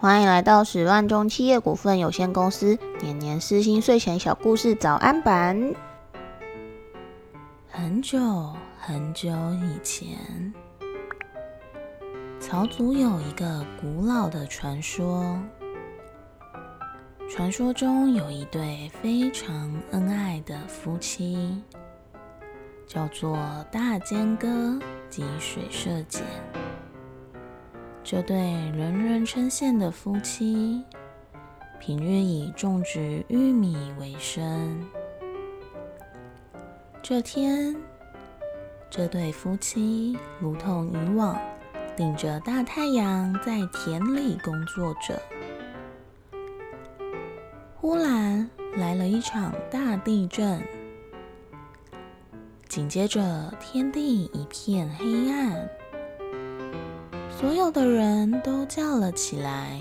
欢迎来到十万中企业股份有限公司年年私心睡前小故事早安版。很久很久以前，曹族有一个古老的传说。传说中有一对非常恩爱的夫妻，叫做大尖哥及水社姐。这对人人称羡的夫妻，平日以种植玉米为生。这天，这对夫妻如同以往，顶着大太阳在田里工作着。忽然来了一场大地震，紧接着天地一片黑暗。所有的人都叫了起来：“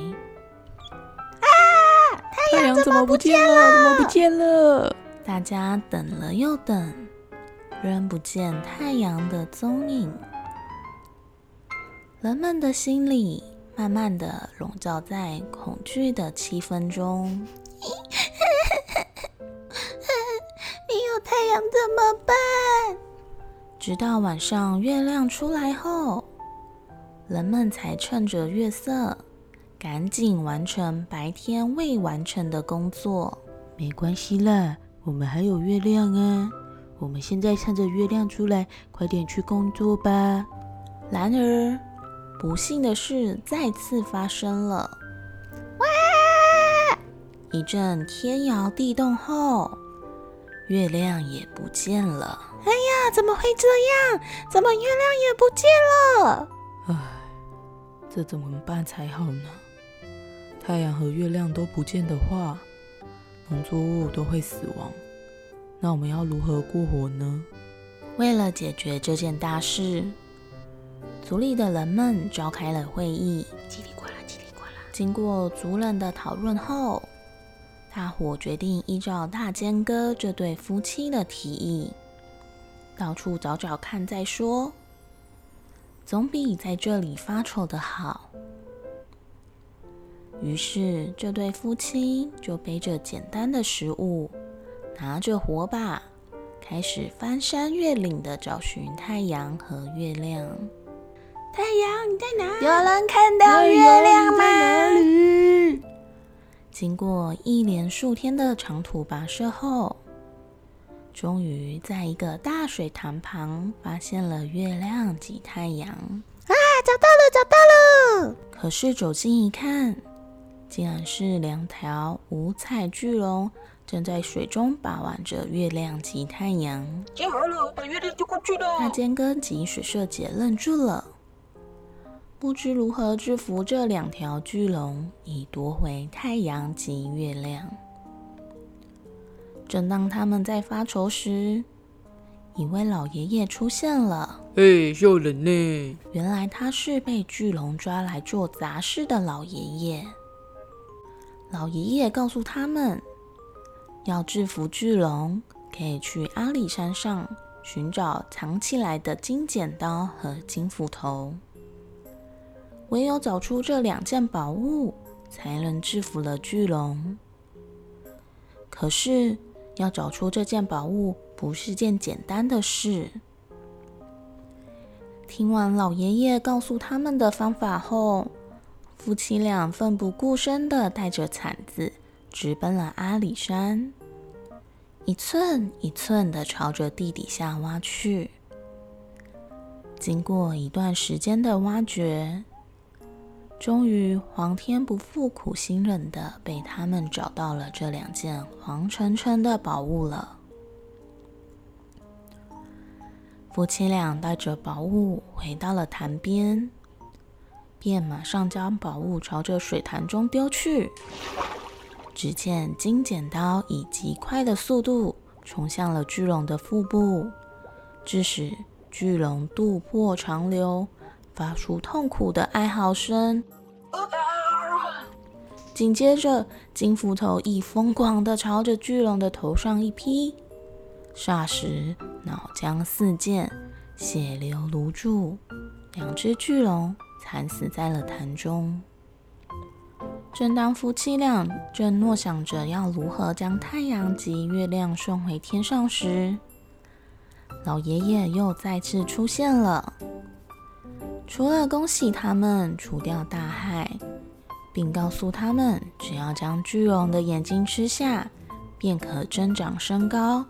啊！太阳怎么不见了？怎么不见了？”大家等了又等，仍不见太阳的踪影。人们的心里慢慢的笼罩在恐惧的气氛中。没有太阳怎么办？直到晚上月亮出来后。人们才趁着月色，赶紧完成白天未完成的工作。没关系啦，我们还有月亮啊！我们现在趁着月亮出来，快点去工作吧。然而，不幸的事再次发生了。哇！一阵天摇地动后，月亮也不见了。哎呀，怎么会这样？怎么月亮也不见了？唉。这怎么办才好呢？太阳和月亮都不见的话，农作物都会死亡。那我们要如何过活呢？为了解决这件大事，族里的人们召开了会议。叽里呱啦，叽里呱啦。经过族人的讨论后，大伙决定依照大尖哥这对夫妻的提议，到处找找看再说。总比在这里发愁的好。于是，这对夫妻就背着简单的食物，拿着火把，开始翻山越岭的找寻太阳和月亮。太阳你在哪？有人看到月亮吗？经过一连数天的长途跋涉后。终于在一个大水塘旁发现了月亮及太阳啊！找到了，找到了！可是走近一看，竟然是两条五彩巨龙正在水中把玩着月亮及太阳。接好了，把月亮丢过去了。大尖哥及水社姐愣住了，不知如何制服这两条巨龙，以夺回太阳及月亮。正当他们在发愁时，一位老爷爷出现了。哎，小人呢？原来他是被巨龙抓来做杂事的老爷爷。老爷爷告诉他们，要制服巨龙，可以去阿里山上寻找藏起来的金剪刀和金斧头。唯有找出这两件宝物，才能制服了巨龙。可是。要找出这件宝物不是件简单的事。听完老爷爷告诉他们的方法后，夫妻俩奋不顾身的带着铲子，直奔了阿里山，一寸一寸的朝着地底下挖去。经过一段时间的挖掘。终于，皇天不负苦心人的被他们找到了这两件黄澄澄的宝物了。夫妻俩带着宝物回到了潭边，便马上将宝物朝着水潭中丢去。只见金剪刀以极快的速度冲向了巨龙的腹部，致使巨龙肚破长流。发出痛苦的哀嚎声。紧接着，金斧头亦疯狂的朝着巨龙的头上一劈，霎时脑浆四溅，血流如注，两只巨龙惨死在了潭中。正当夫妻俩正诺想着要如何将太阳及月亮送回天上时，老爷爷又再次出现了。除了恭喜他们除掉大害，并告诉他们只要将巨龙的眼睛吃下，便可增长身高，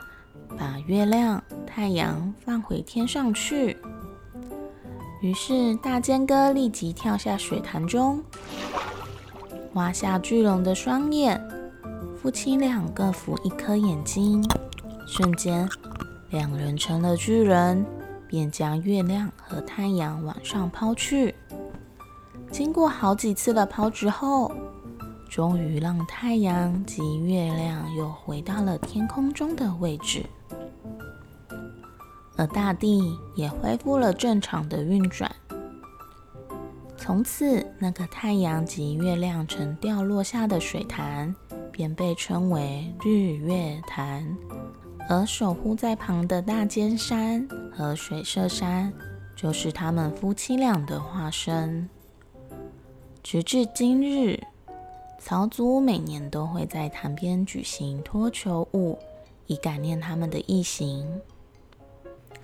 把月亮、太阳放回天上去。于是大尖哥立即跳下水潭中。挖下巨龙的双眼，夫妻两个扶一颗眼睛，瞬间，两人成了巨人，便将月亮和太阳往上抛去。经过好几次的抛掷后，终于让太阳及月亮又回到了天空中的位置，而大地也恢复了正常的运转。从此，那个太阳及月亮曾掉落下的水潭，便被称为日月潭。而守护在旁的大尖山和水社山，就是他们夫妻俩的化身。直至今日，曹族每年都会在潭边举行脱球舞，以感念他们的义行。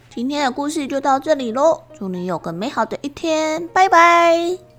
今天的故事就到这里喽，祝你有个美好的一天，拜拜。